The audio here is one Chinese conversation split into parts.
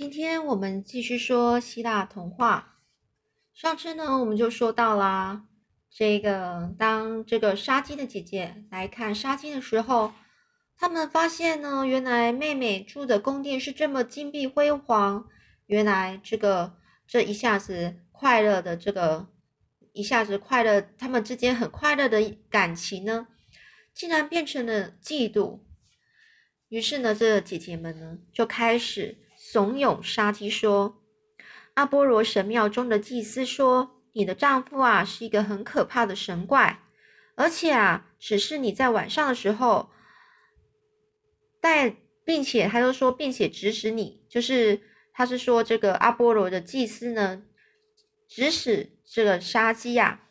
今天我们继续说希腊童话。上次呢，我们就说到啦，这个当这个杀鸡的姐姐来看杀鸡的时候，他们发现呢，原来妹妹住的宫殿是这么金碧辉煌。原来这个这一下子快乐的这个一下子快乐，他们之间很快乐的感情呢，竟然变成了嫉妒。于是呢，这姐姐们呢就开始怂恿杀鸡说：“阿波罗神庙中的祭司说，你的丈夫啊是一个很可怕的神怪，而且啊，只是你在晚上的时候带，并且他又说，并且指使你，就是他是说这个阿波罗的祭司呢，指使这个杀鸡呀，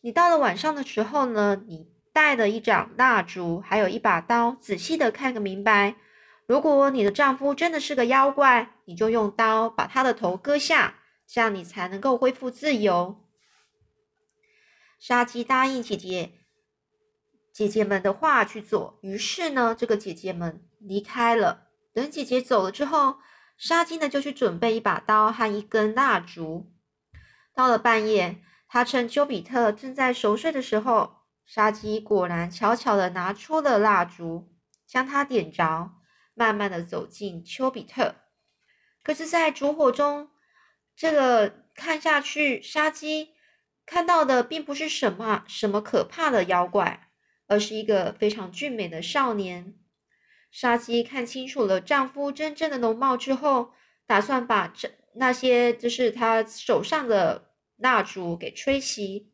你到了晚上的时候呢，你。”带了一盏蜡烛，还有一把刀，仔细的看个明白。如果你的丈夫真的是个妖怪，你就用刀把他的头割下，这样你才能够恢复自由。杀鸡答应姐姐姐姐们的话去做，于是呢，这个姐姐们离开了。等姐姐走了之后，杀鸡呢就去准备一把刀和一根蜡烛。到了半夜，他趁丘比特正在熟睡的时候。杀鸡果然悄悄地拿出了蜡烛，将它点着，慢慢的走进丘比特。可是，在烛火中，这个看下去，杀鸡看到的并不是什么什么可怕的妖怪，而是一个非常俊美的少年。杀鸡看清楚了丈夫真正的容貌之后，打算把这那些就是他手上的蜡烛给吹熄，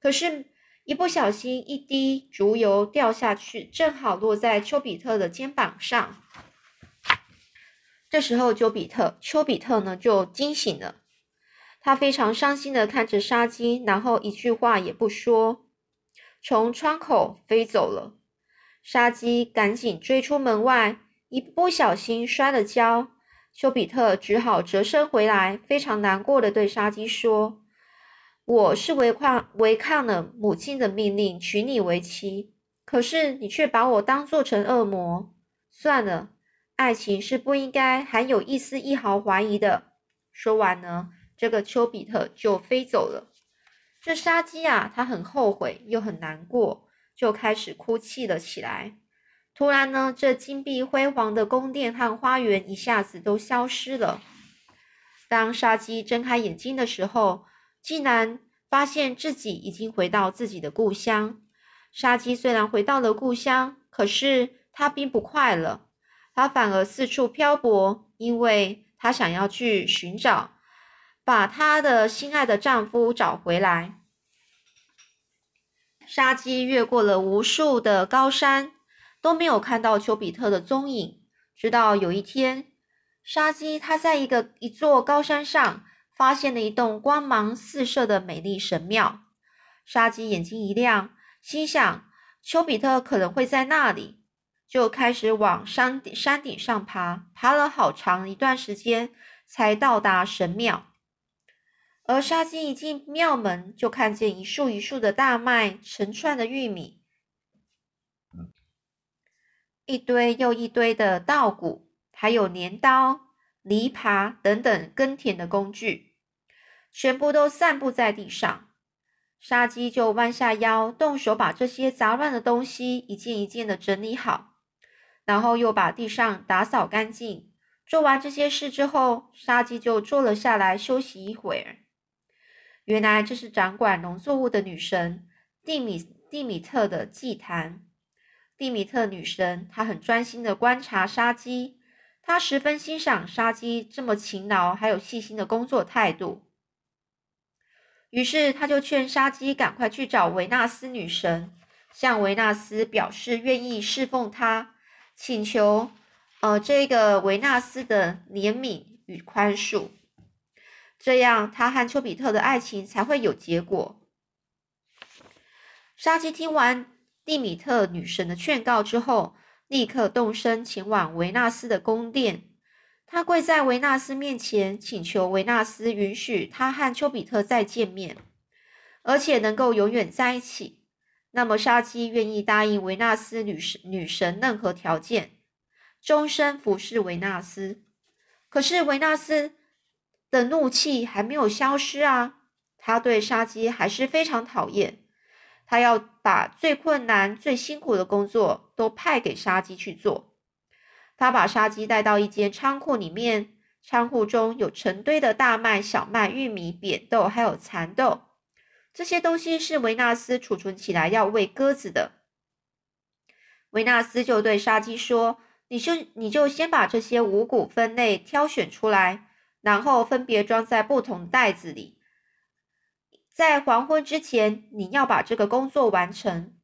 可是。一不小心，一滴烛油掉下去，正好落在丘比特的肩膀上。这时候，丘比特，丘比特呢就惊醒了，他非常伤心的看着沙鸡，然后一句话也不说，从窗口飞走了。沙鸡赶紧追出门外，一不小心摔了跤，丘比特只好折身回来，非常难过的对沙鸡说。我是违抗违抗了母亲的命令，娶你为妻。可是你却把我当做成恶魔。算了，爱情是不应该含有一丝一毫怀疑的。说完呢，这个丘比特就飞走了。这杀鸡啊，他很后悔又很难过，就开始哭泣了起来。突然呢，这金碧辉煌的宫殿和花园一下子都消失了。当杀鸡睁开眼睛的时候，竟然发现自己已经回到自己的故乡。杀鸡虽然回到了故乡，可是他并不快乐，他反而四处漂泊，因为他想要去寻找，把他的心爱的丈夫找回来。杀鸡越过了无数的高山，都没有看到丘比特的踪影。直到有一天，杀鸡他在一个一座高山上。发现了一栋光芒四射的美丽神庙，沙鸡眼睛一亮，心想丘比特可能会在那里，就开始往山顶山顶上爬，爬了好长一段时间才到达神庙。而沙鸡一进庙门，就看见一束一束的大麦，成串的玉米，一堆又一堆的稻谷，还有镰刀、犁耙等等耕田的工具。全部都散布在地上，沙鸡就弯下腰，动手把这些杂乱的东西一件一件的整理好，然后又把地上打扫干净。做完这些事之后，沙鸡就坐了下来休息一会儿。原来这是掌管农作物的女神蒂米蒂米特的祭坛。蒂米特女神她很专心的观察沙鸡，她十分欣赏沙鸡这么勤劳还有细心的工作态度。于是他就劝沙基赶快去找维纳斯女神，向维纳斯表示愿意侍奉他，请求呃这个维纳斯的怜悯与宽恕，这样他和丘比特的爱情才会有结果。沙基听完蒂米特女神的劝告之后，立刻动身前往维纳斯的宫殿。他跪在维纳斯面前，请求维纳斯允许他和丘比特再见面，而且能够永远在一起。那么，沙基愿意答应维纳斯女神女神任何条件，终身服侍维纳斯。可是维纳斯的怒气还没有消失啊，他对沙鸡还是非常讨厌。他要把最困难、最辛苦的工作都派给沙鸡去做。他把杀鸡带到一间仓库里面，仓库中有成堆的大麦、小麦、玉米、扁豆，还有蚕豆。这些东西是维纳斯储存起来要喂鸽子的。维纳斯就对杀鸡说：“你就你就先把这些五谷分类挑选出来，然后分别装在不同袋子里。在黄昏之前，你要把这个工作完成。”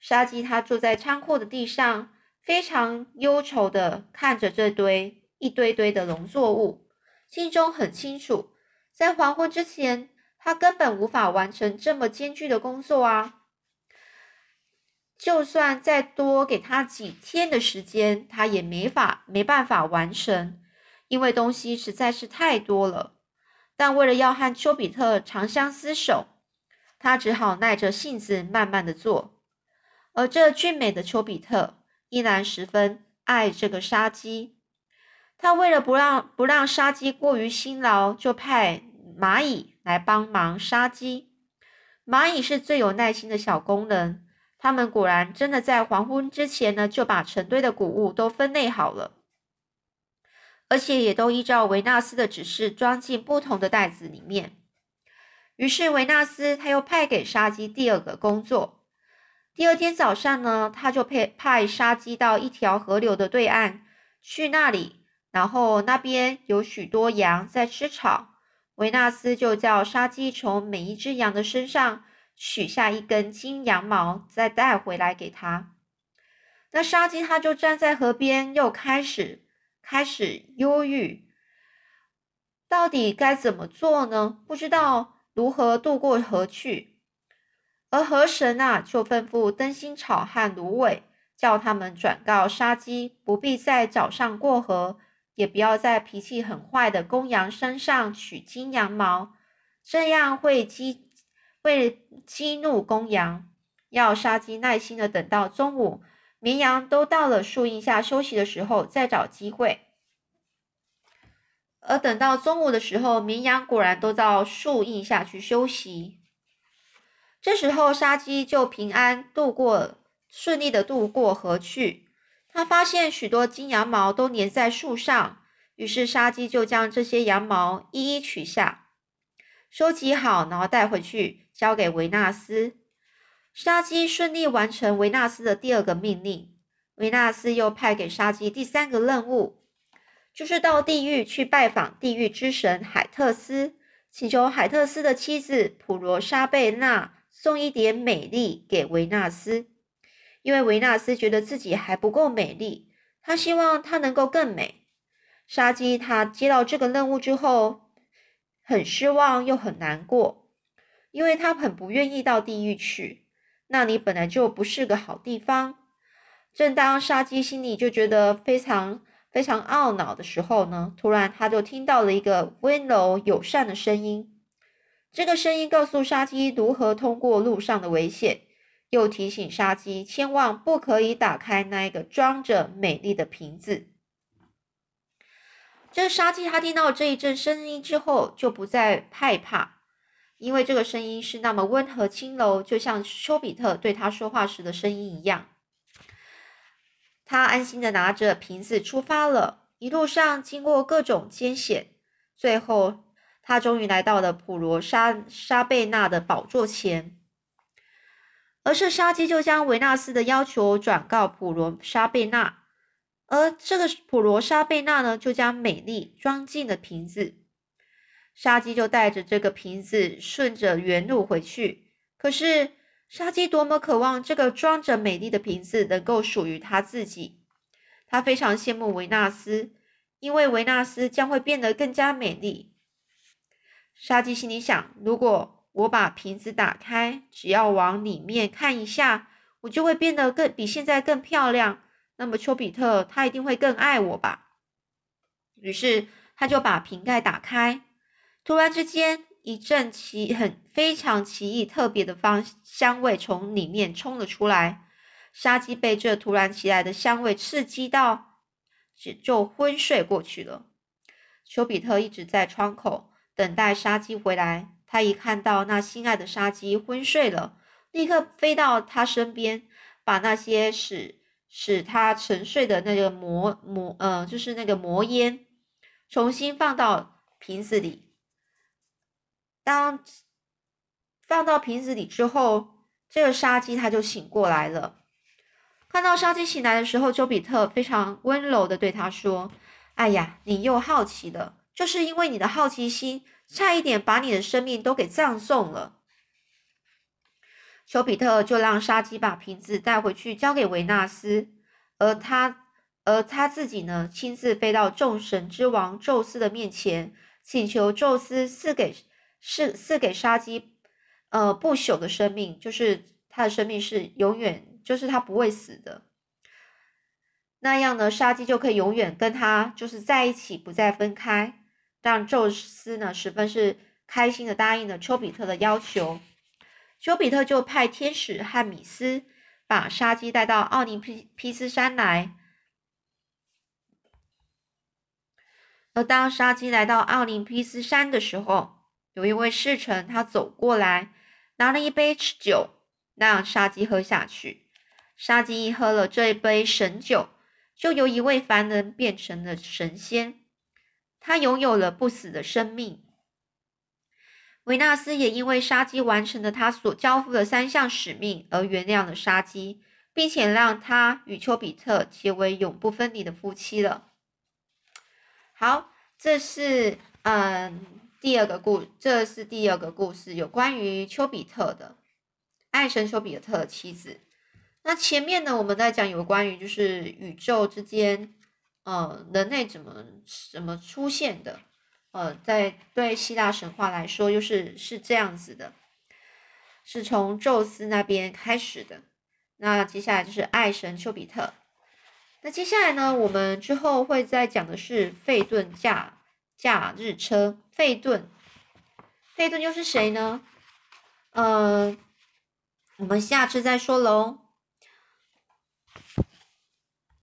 杀鸡他坐在仓库的地上，非常忧愁的看着这堆一堆堆的农作物，心中很清楚，在黄昏之前，他根本无法完成这么艰巨的工作啊。就算再多给他几天的时间，他也没法没办法完成，因为东西实在是太多了。但为了要和丘比特长相厮守，他只好耐着性子慢慢的做。而这俊美的丘比特依然十分爱这个杀鸡，他为了不让不让杀鸡过于辛劳，就派蚂蚁来帮忙杀鸡。蚂蚁是最有耐心的小工人。他们果然真的在黄昏之前呢，就把成堆的谷物都分类好了，而且也都依照维纳斯的指示装进不同的袋子里面。于是维纳斯他又派给杀鸡第二个工作。第二天早上呢，他就派派杀鸡到一条河流的对岸去那里，然后那边有许多羊在吃草。维纳斯就叫杀鸡从每一只羊的身上。取下一根金羊毛，再带回来给他。那杀鸡他就站在河边，又开始开始忧郁，到底该怎么做呢？不知道如何渡过河去。而河神啊，就吩咐灯芯草和芦苇，叫他们转告杀鸡，不必在早上过河，也不要在脾气很坏的公羊身上取金羊毛，这样会激。会激怒公羊，要杀鸡耐心的等到中午，绵羊都到了树荫下休息的时候，再找机会。而等到中午的时候，绵羊果然都到树荫下去休息。这时候，沙鸡就平安度过，顺利的渡过河去。他发现许多金羊毛都粘在树上，于是沙鸡就将这些羊毛一一取下。收集好，然后带回去交给维纳斯。沙鸡顺利完成维纳斯的第二个命令。维纳斯又派给沙鸡第三个任务，就是到地狱去拜访地狱之神海特斯，请求海特斯的妻子普罗莎贝娜送一点美丽给维纳斯，因为维纳斯觉得自己还不够美丽，他希望她能够更美。杀鸡他接到这个任务之后。很失望又很难过，因为他很不愿意到地狱去，那里本来就不是个好地方。正当杀鸡心里就觉得非常非常懊恼的时候呢，突然他就听到了一个温柔友善的声音。这个声音告诉杀鸡如何通过路上的危险，又提醒杀鸡千万不可以打开那一个装着美丽的瓶子。这杀鸡他听到这一阵声音之后，就不再害怕，因为这个声音是那么温和轻柔，就像丘比特对他说话时的声音一样。他安心的拿着瓶子出发了，一路上经过各种艰险，最后他终于来到了普罗莎莎贝娜的宝座前。而是沙基就将维纳斯的要求转告普罗莎贝娜。而这个普罗莎贝娜呢，就将美丽装进了瓶子。沙基就带着这个瓶子顺着原路回去。可是沙基多么渴望这个装着美丽的瓶子能够属于他自己。他非常羡慕维纳斯，因为维纳斯将会变得更加美丽。杀鸡心里想：如果我把瓶子打开，只要往里面看一下，我就会变得更比现在更漂亮。那么丘比特他一定会更爱我吧？于是他就把瓶盖打开，突然之间一阵奇很非常奇异特别的芳香味从里面冲了出来。杀鸡被这突然起来的香味刺激到，就就昏睡过去了。丘比特一直在窗口等待杀鸡回来。他一看到那心爱的杀鸡昏睡了，立刻飞到他身边，把那些使使他沉睡的那个魔魔呃，就是那个魔烟，重新放到瓶子里。当放到瓶子里之后，这个杀鸡它就醒过来了。看到杀鸡醒来的时候，丘比特非常温柔的对他说：“哎呀，你又好奇了，就是因为你的好奇心，差一点把你的生命都给葬送了。”丘比特就让杀鸡把瓶子带回去交给维纳斯，而他而他自己呢，亲自飞到众神之王宙斯的面前，请求宙斯赐给赐赐给杀鸡，呃，不朽的生命，就是他的生命是永远。就是他不会死的，那样呢，杀鸡就可以永远跟他就是在一起，不再分开。让宙斯呢十分是开心的答应了丘比特的要求。丘比特就派天使和米斯把杀鸡带到奥林匹斯山来。而当杀鸡来到奥林匹斯山的时候，有一位侍臣他走过来，拿了一杯酒让杀鸡喝下去。杀鸡一喝了这一杯神酒，就由一位凡人变成了神仙，他拥有了不死的生命。维纳斯也因为杀鸡完成了他所交付的三项使命而原谅了杀鸡，并且让他与丘比特结为永不分离的夫妻了。好，这是嗯第二个故，这是第二个故事，有关于丘比特的爱神丘比特的妻子。那前面呢，我们在讲有关于就是宇宙之间，呃，人类怎么怎么出现的，呃，在对希腊神话来说，又是是这样子的，是从宙斯那边开始的。那接下来就是爱神丘比特。那接下来呢，我们之后会再讲的是费顿驾驾日车。费顿，费顿又是谁呢？呃，我们下次再说喽。